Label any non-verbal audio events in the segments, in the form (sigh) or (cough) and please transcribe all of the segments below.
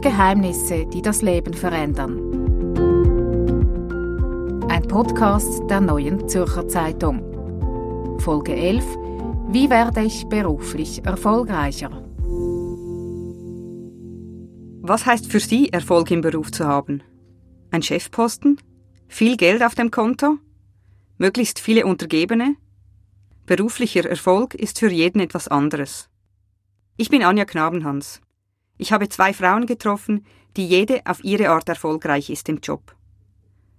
Geheimnisse, die das Leben verändern. Ein Podcast der neuen Zürcher Zeitung. Folge 11. Wie werde ich beruflich erfolgreicher? Was heißt für Sie, Erfolg im Beruf zu haben? Ein Chefposten? Viel Geld auf dem Konto? Möglichst viele Untergebene? Beruflicher Erfolg ist für jeden etwas anderes. Ich bin Anja Knabenhans. Ich habe zwei Frauen getroffen, die jede auf ihre Art erfolgreich ist im Job.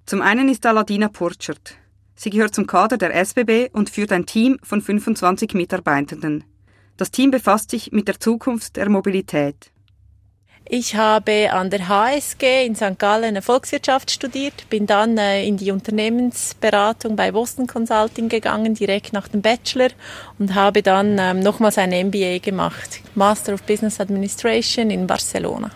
Zum einen ist da Ladina Purchert. Sie gehört zum Kader der SBB und führt ein Team von 25 Mitarbeitenden. Das Team befasst sich mit der Zukunft der Mobilität. Ich habe an der HSG in St. Gallen Volkswirtschaft studiert, bin dann äh, in die Unternehmensberatung bei Boston Consulting gegangen, direkt nach dem Bachelor und habe dann ähm, nochmals ein MBA gemacht, Master of Business Administration in Barcelona.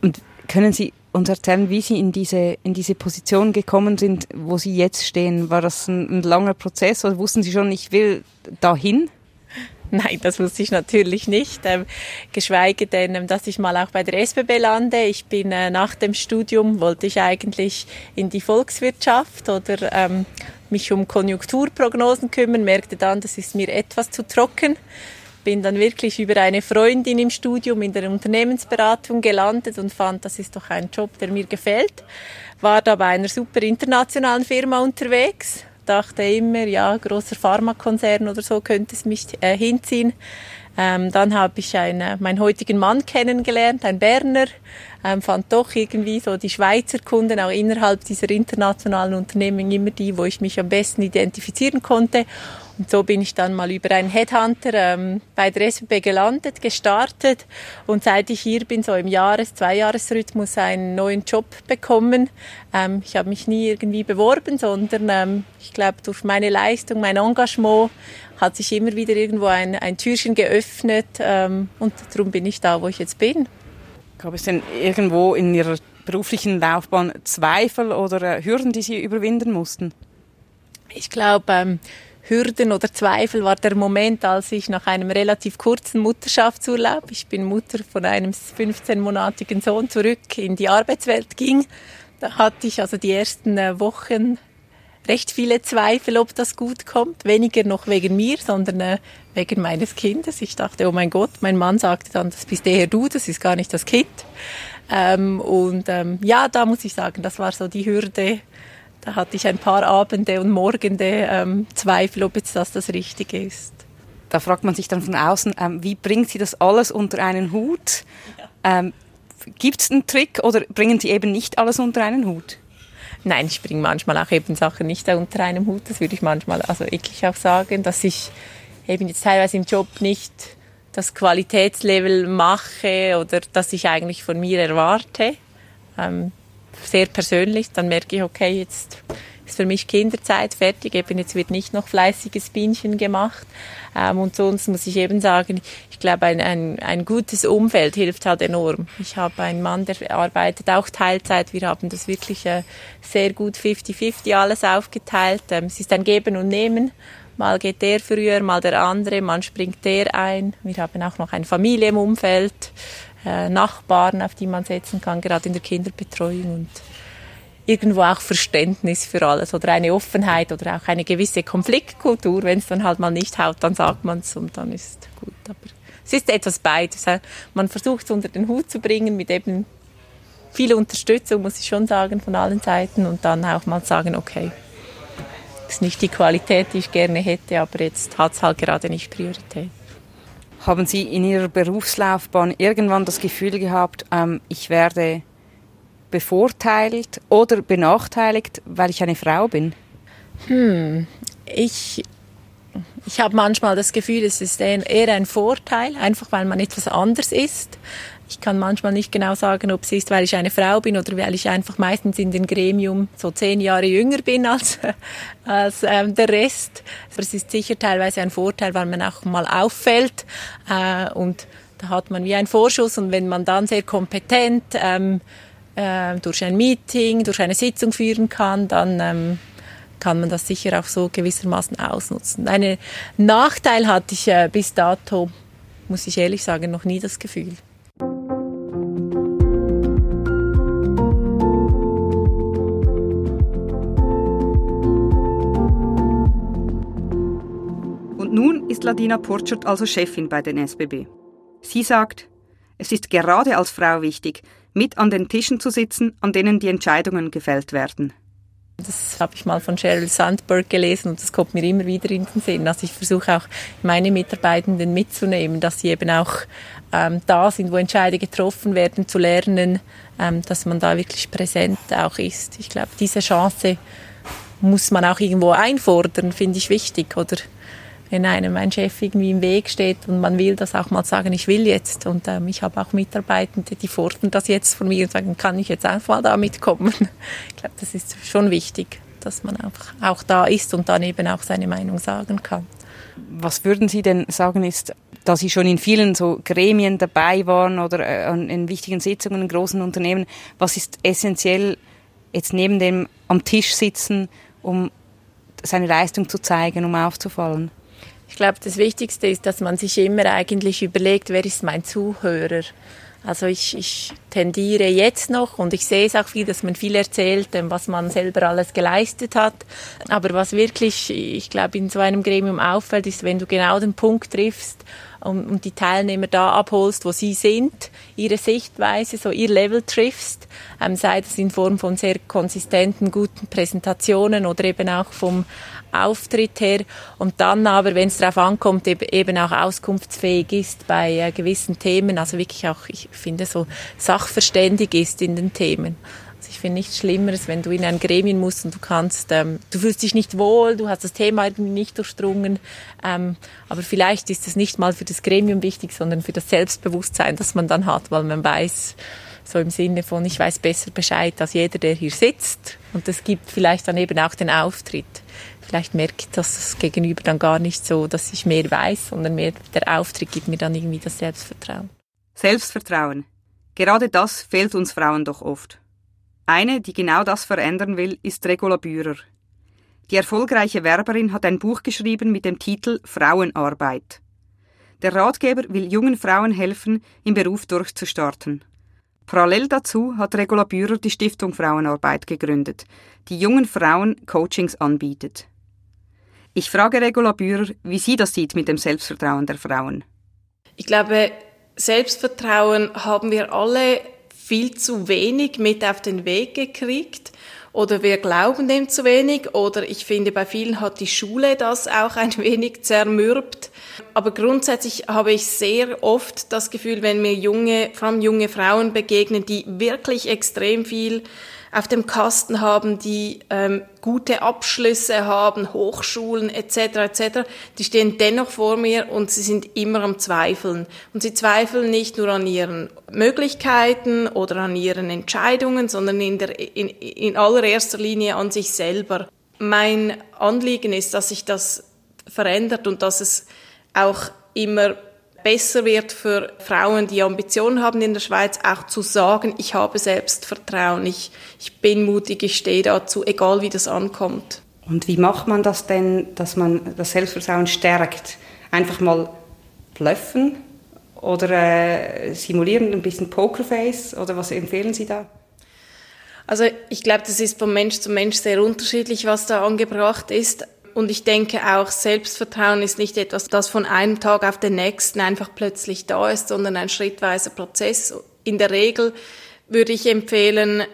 Und können Sie uns erzählen, wie Sie in diese, in diese Position gekommen sind, wo Sie jetzt stehen? War das ein, ein langer Prozess oder wussten Sie schon, ich will dahin? (laughs) Nein, das wusste ich natürlich nicht. Ähm, geschweige denn, ähm, dass ich mal auch bei der SBB lande. Ich bin äh, nach dem Studium, wollte ich eigentlich in die Volkswirtschaft oder ähm, mich um Konjunkturprognosen kümmern, merkte dann, das ist mir etwas zu trocken. Bin dann wirklich über eine Freundin im Studium in der Unternehmensberatung gelandet und fand, das ist doch ein Job, der mir gefällt. War da bei einer super internationalen Firma unterwegs dachte immer, ja, großer Pharmakonzern oder so könnte es mich äh, hinziehen. Ähm, dann habe ich einen, meinen heutigen Mann kennengelernt, ein Berner, ähm, fand doch irgendwie so die Schweizer Kunden auch innerhalb dieser internationalen Unternehmen immer die, wo ich mich am besten identifizieren konnte und so bin ich dann mal über einen Headhunter ähm, bei der SBB gelandet, gestartet und seit ich hier bin, so im Jahres-, Zweijahresrhythmus, einen neuen Job bekommen. Ähm, ich habe mich nie irgendwie beworben, sondern ähm, ich glaube, durch meine Leistung, mein Engagement hat sich immer wieder irgendwo ein, ein Türchen geöffnet ähm, und darum bin ich da, wo ich jetzt bin. Gab es denn irgendwo in Ihrer beruflichen Laufbahn Zweifel oder äh, Hürden, die Sie überwinden mussten? Ich glaube, ähm, Hürden oder Zweifel war der Moment, als ich nach einem relativ kurzen Mutterschaftsurlaub, ich bin Mutter von einem 15-monatigen Sohn, zurück in die Arbeitswelt ging. Da hatte ich also die ersten äh, Wochen recht viele Zweifel, ob das gut kommt. Weniger noch wegen mir, sondern äh, wegen meines Kindes. Ich dachte, oh mein Gott, mein Mann sagte dann, das bist eher du, das ist gar nicht das Kind. Ähm, und ähm, ja, da muss ich sagen, das war so die Hürde, da hatte ich ein paar Abende und Morgende ähm, Zweifel, ob jetzt das das Richtige ist. Da fragt man sich dann von außen, ähm, wie bringt sie das alles unter einen Hut? Ja. Ähm, Gibt es einen Trick oder bringen Sie eben nicht alles unter einen Hut? Nein, ich bringe manchmal auch eben Sachen nicht unter einem Hut. Das würde ich manchmal also wirklich auch sagen, dass ich eben jetzt teilweise im Job nicht das Qualitätslevel mache oder das ich eigentlich von mir erwarte. Ähm, sehr persönlich, dann merke ich, okay, jetzt ist für mich Kinderzeit fertig, eben jetzt wird nicht noch fleißiges Bienchen gemacht. Ähm, und sonst muss ich eben sagen, ich glaube, ein, ein, ein gutes Umfeld hilft halt enorm. Ich habe einen Mann, der arbeitet auch Teilzeit. Wir haben das wirklich äh, sehr gut 50-50 alles aufgeteilt. Ähm, es ist ein Geben und Nehmen. Mal geht der früher, mal der andere, man springt der ein. Wir haben auch noch eine Familie äh, Nachbarn, auf die man setzen kann, gerade in der Kinderbetreuung und irgendwo auch Verständnis für alles oder eine Offenheit oder auch eine gewisse Konfliktkultur. Wenn es dann halt mal nicht haut, dann sagt man es und dann ist gut. Aber es ist etwas beides. Man versucht es unter den Hut zu bringen mit eben viel Unterstützung, muss ich schon sagen, von allen Seiten und dann auch mal sagen, okay, das ist nicht die Qualität, die ich gerne hätte, aber jetzt hat es halt gerade nicht Priorität. Haben Sie in Ihrer Berufslaufbahn irgendwann das Gefühl gehabt, ähm, ich werde bevorteilt oder benachteiligt, weil ich eine Frau bin? Hm, ich ich habe manchmal das Gefühl, es ist eher ein Vorteil, einfach weil man etwas anders ist. Ich kann manchmal nicht genau sagen, ob es ist, weil ich eine Frau bin oder weil ich einfach meistens in dem Gremium so zehn Jahre jünger bin als, (laughs) als ähm, der Rest. Aber es ist sicher teilweise ein Vorteil, weil man auch mal auffällt äh, und da hat man wie einen Vorschuss und wenn man dann sehr kompetent ähm, äh, durch ein Meeting, durch eine Sitzung führen kann, dann ähm, kann man das sicher auch so gewissermaßen ausnutzen. Einen Nachteil hatte ich äh, bis dato, muss ich ehrlich sagen, noch nie das Gefühl. Ist Ladina Purchert also Chefin bei den SBB. Sie sagt, es ist gerade als Frau wichtig, mit an den Tischen zu sitzen, an denen die Entscheidungen gefällt werden. Das habe ich mal von Sheryl Sandberg gelesen und das kommt mir immer wieder in den Sinn. Also ich versuche auch meine Mitarbeitenden mitzunehmen, dass sie eben auch ähm, da sind, wo Entscheidungen getroffen werden, zu lernen, ähm, dass man da wirklich präsent auch ist. Ich glaube, diese Chance muss man auch irgendwo einfordern, finde ich wichtig. Oder wenn einem ein Chef irgendwie im Weg steht und man will das auch mal sagen, ich will jetzt. Und ähm, ich habe auch Mitarbeitende, die fordern das jetzt von mir und sagen, kann ich jetzt einfach mal da mitkommen. (laughs) Ich glaube, das ist schon wichtig, dass man einfach auch da ist und dann eben auch seine Meinung sagen kann. Was würden Sie denn sagen, ist, da Sie schon in vielen so Gremien dabei waren oder äh, in wichtigen Sitzungen in großen Unternehmen, was ist essentiell jetzt neben dem am Tisch sitzen, um seine Leistung zu zeigen, um aufzufallen? Ich glaube, das Wichtigste ist, dass man sich immer eigentlich überlegt, wer ist mein Zuhörer. Also ich, ich tendiere jetzt noch und ich sehe es auch viel, dass man viel erzählt, ähm, was man selber alles geleistet hat. Aber was wirklich, ich glaube, in so einem Gremium auffällt, ist, wenn du genau den Punkt triffst und, und die Teilnehmer da abholst, wo sie sind, ihre Sichtweise, so ihr Level triffst, ähm, sei das in Form von sehr konsistenten, guten Präsentationen oder eben auch vom Auftritt her und dann aber, wenn es darauf ankommt, eben auch auskunftsfähig ist bei äh, gewissen Themen, also wirklich auch, ich finde, so sachverständig ist in den Themen. Ich finde nichts Schlimmeres, wenn du in ein Gremium musst und du kannst, ähm, du fühlst dich nicht wohl, du hast das Thema irgendwie nicht durchdrungen, ähm, aber vielleicht ist es nicht mal für das Gremium wichtig, sondern für das Selbstbewusstsein, das man dann hat, weil man weiß, so im Sinne von, ich weiß besser Bescheid als jeder, der hier sitzt. Und das gibt vielleicht dann eben auch den Auftritt vielleicht merkt das Gegenüber dann gar nicht so, dass ich mehr weiß, sondern mehr der Auftritt gibt mir dann irgendwie das Selbstvertrauen. Selbstvertrauen. Gerade das fehlt uns Frauen doch oft. Eine, die genau das verändern will, ist Regula Bührer. Die erfolgreiche Werberin hat ein Buch geschrieben mit dem Titel Frauenarbeit. Der Ratgeber will jungen Frauen helfen, im Beruf durchzustarten. Parallel dazu hat Regula Bührer die Stiftung Frauenarbeit gegründet, die jungen Frauen Coachings anbietet. Ich frage Regula Bührer, wie sie das sieht mit dem Selbstvertrauen der Frauen. Ich glaube, Selbstvertrauen haben wir alle viel zu wenig mit auf den Weg gekriegt oder wir glauben dem zu wenig oder ich finde, bei vielen hat die Schule das auch ein wenig zermürbt. Aber grundsätzlich habe ich sehr oft das Gefühl, wenn mir junge, vor allem junge Frauen begegnen, die wirklich extrem viel auf dem Kasten haben, die ähm, gute Abschlüsse haben, Hochschulen etc. etc. Die stehen dennoch vor mir und sie sind immer am Zweifeln. Und sie zweifeln nicht nur an ihren Möglichkeiten oder an ihren Entscheidungen, sondern in, der, in, in allererster Linie an sich selber. Mein Anliegen ist, dass sich das verändert und dass es auch immer besser wird für Frauen, die Ambitionen haben in der Schweiz, auch zu sagen, ich habe Selbstvertrauen, ich, ich bin mutig, ich stehe dazu, egal wie das ankommt. Und wie macht man das denn, dass man das Selbstvertrauen stärkt? Einfach mal bluffen oder äh, simulieren ein bisschen Pokerface oder was empfehlen Sie da? Also ich glaube, das ist von Mensch zu Mensch sehr unterschiedlich, was da angebracht ist. Und ich denke auch, Selbstvertrauen ist nicht etwas, das von einem Tag auf den nächsten einfach plötzlich da ist, sondern ein schrittweiser Prozess. In der Regel würde ich empfehlen,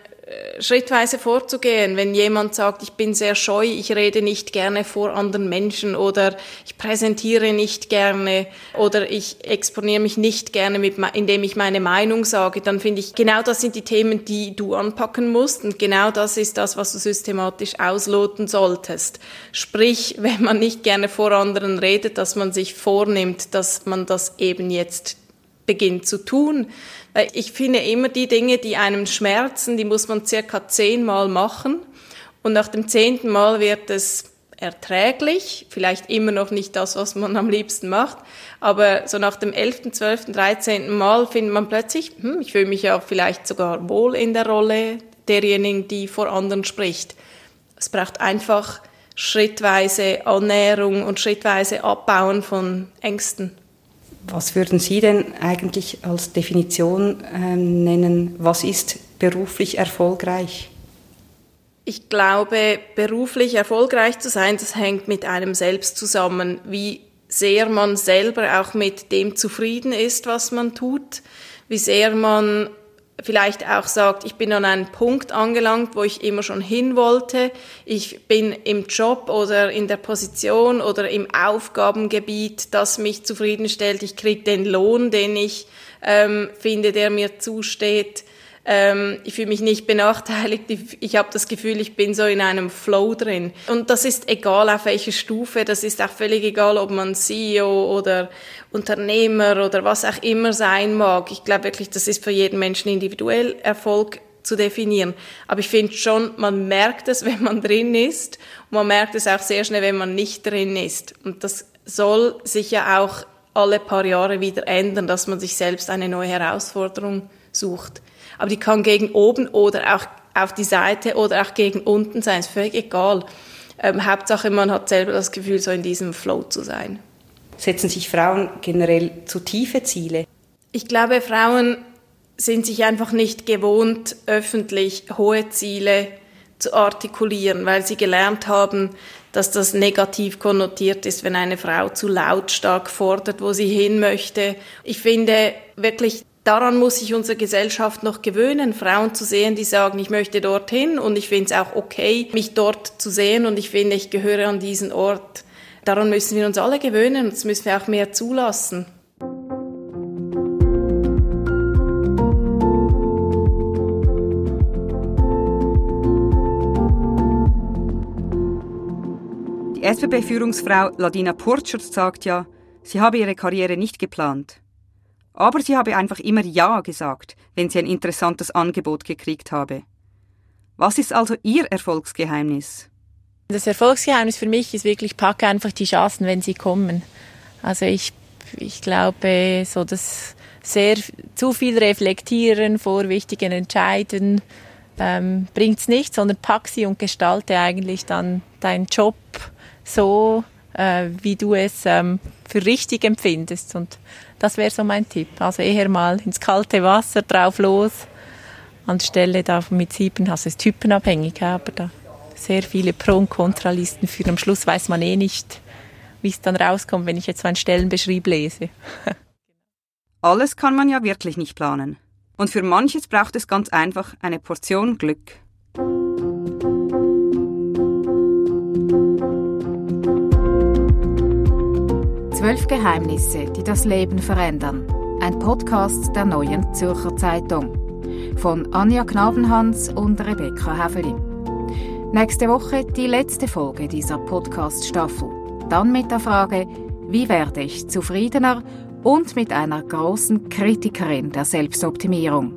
schrittweise vorzugehen. Wenn jemand sagt, ich bin sehr scheu, ich rede nicht gerne vor anderen Menschen oder ich präsentiere nicht gerne oder ich exponiere mich nicht gerne, mit, indem ich meine Meinung sage, dann finde ich, genau das sind die Themen, die du anpacken musst und genau das ist das, was du systematisch ausloten solltest. Sprich, wenn man nicht gerne vor anderen redet, dass man sich vornimmt, dass man das eben jetzt beginnt zu tun ich finde immer die Dinge, die einem schmerzen, die muss man circa zehnmal machen. Und nach dem zehnten Mal wird es erträglich, vielleicht immer noch nicht das, was man am liebsten macht, aber so nach dem elften, zwölften, dreizehnten Mal findet man plötzlich, hm, ich fühle mich ja vielleicht sogar wohl in der Rolle derjenigen, die vor anderen spricht. Es braucht einfach schrittweise Annäherung und schrittweise Abbauen von Ängsten. Was würden Sie denn eigentlich als Definition ähm, nennen? Was ist beruflich erfolgreich? Ich glaube, beruflich erfolgreich zu sein, das hängt mit einem selbst zusammen. Wie sehr man selber auch mit dem zufrieden ist, was man tut, wie sehr man vielleicht auch sagt, ich bin an einem Punkt angelangt, wo ich immer schon hin wollte. Ich bin im Job oder in der Position oder im Aufgabengebiet, das mich zufriedenstellt. Ich kriege den Lohn, den ich ähm, finde, der mir zusteht. Ähm, ich fühle mich nicht benachteiligt. Ich, ich habe das Gefühl, ich bin so in einem Flow drin. Und das ist egal auf welcher Stufe. Das ist auch völlig egal, ob man CEO oder Unternehmer oder was auch immer sein mag. Ich glaube wirklich, das ist für jeden Menschen individuell Erfolg zu definieren. Aber ich finde schon, man merkt es, (laughs) wenn man drin ist. Und man merkt es auch sehr schnell, wenn man nicht drin ist. Und das soll sich ja auch alle paar Jahre wieder ändern, dass man sich selbst eine neue Herausforderung sucht aber die kann gegen oben oder auch auf die Seite oder auch gegen unten sein, ist völlig egal. Ähm, Hauptsache, man hat selber das Gefühl, so in diesem Flow zu sein. Setzen sich Frauen generell zu tiefe Ziele? Ich glaube, Frauen sind sich einfach nicht gewohnt, öffentlich hohe Ziele zu artikulieren, weil sie gelernt haben, dass das negativ konnotiert ist, wenn eine Frau zu lautstark fordert, wo sie hin möchte. Ich finde wirklich, daran muss sich unsere Gesellschaft noch gewöhnen, Frauen zu sehen, die sagen, ich möchte dorthin und ich finde es auch okay, mich dort zu sehen und ich finde, ich gehöre an diesen Ort. Daran müssen wir uns alle gewöhnen und das müssen wir auch mehr zulassen. Die SBB-Führungsfrau Ladina Purchert sagt ja, sie habe ihre Karriere nicht geplant. Aber sie habe einfach immer Ja gesagt, wenn sie ein interessantes Angebot gekriegt habe. Was ist also Ihr Erfolgsgeheimnis? Das Erfolgsgeheimnis für mich ist wirklich, packe einfach die Chancen, wenn sie kommen. Also ich, ich glaube, so das sehr zu viel reflektieren vor wichtigen Entscheiden ähm, bringt's nicht, sondern pack sie und gestalte eigentlich dann deinen Job so, äh, wie du es ähm, für richtig empfindest. Und das wäre so mein Tipp. Also eher mal ins kalte Wasser drauf los, anstelle da mit sieben, also ist typenabhängig, aber da sehr viele Pro- und Kontralisten für. Am Schluss weiß man eh nicht, wie es dann rauskommt, wenn ich jetzt so einen Stellenbeschrieb lese. (laughs) Alles kann man ja wirklich nicht planen. Und für manches braucht es ganz einfach eine Portion Glück. Zwölf Geheimnisse, die das Leben verändern. Ein Podcast der Neuen Zürcher Zeitung. Von Anja Knabenhans und Rebecca Häfeli. Nächste Woche die letzte Folge dieser Podcast-Staffel. Dann mit der Frage, wie werde ich zufriedener und mit einer großen Kritikerin der Selbstoptimierung.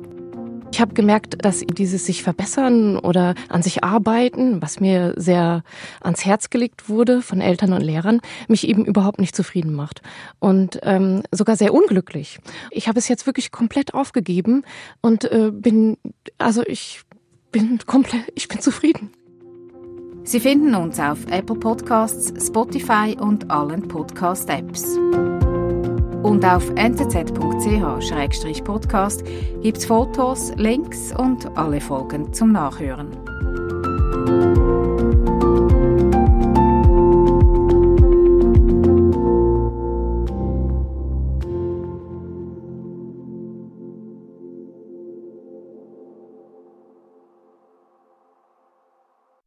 Ich habe gemerkt, dass dieses sich verbessern oder an sich arbeiten, was mir sehr ans Herz gelegt wurde von Eltern und Lehrern, mich eben überhaupt nicht zufrieden macht und ähm, sogar sehr unglücklich. Ich habe es jetzt wirklich komplett aufgegeben und äh, bin, also ich bin komplett, ich bin zufrieden. Sie finden uns auf Apple Podcasts, Spotify und allen Podcast-Apps. Und auf nzz.ch-podcast gibt es Fotos, Links und alle Folgen zum Nachhören.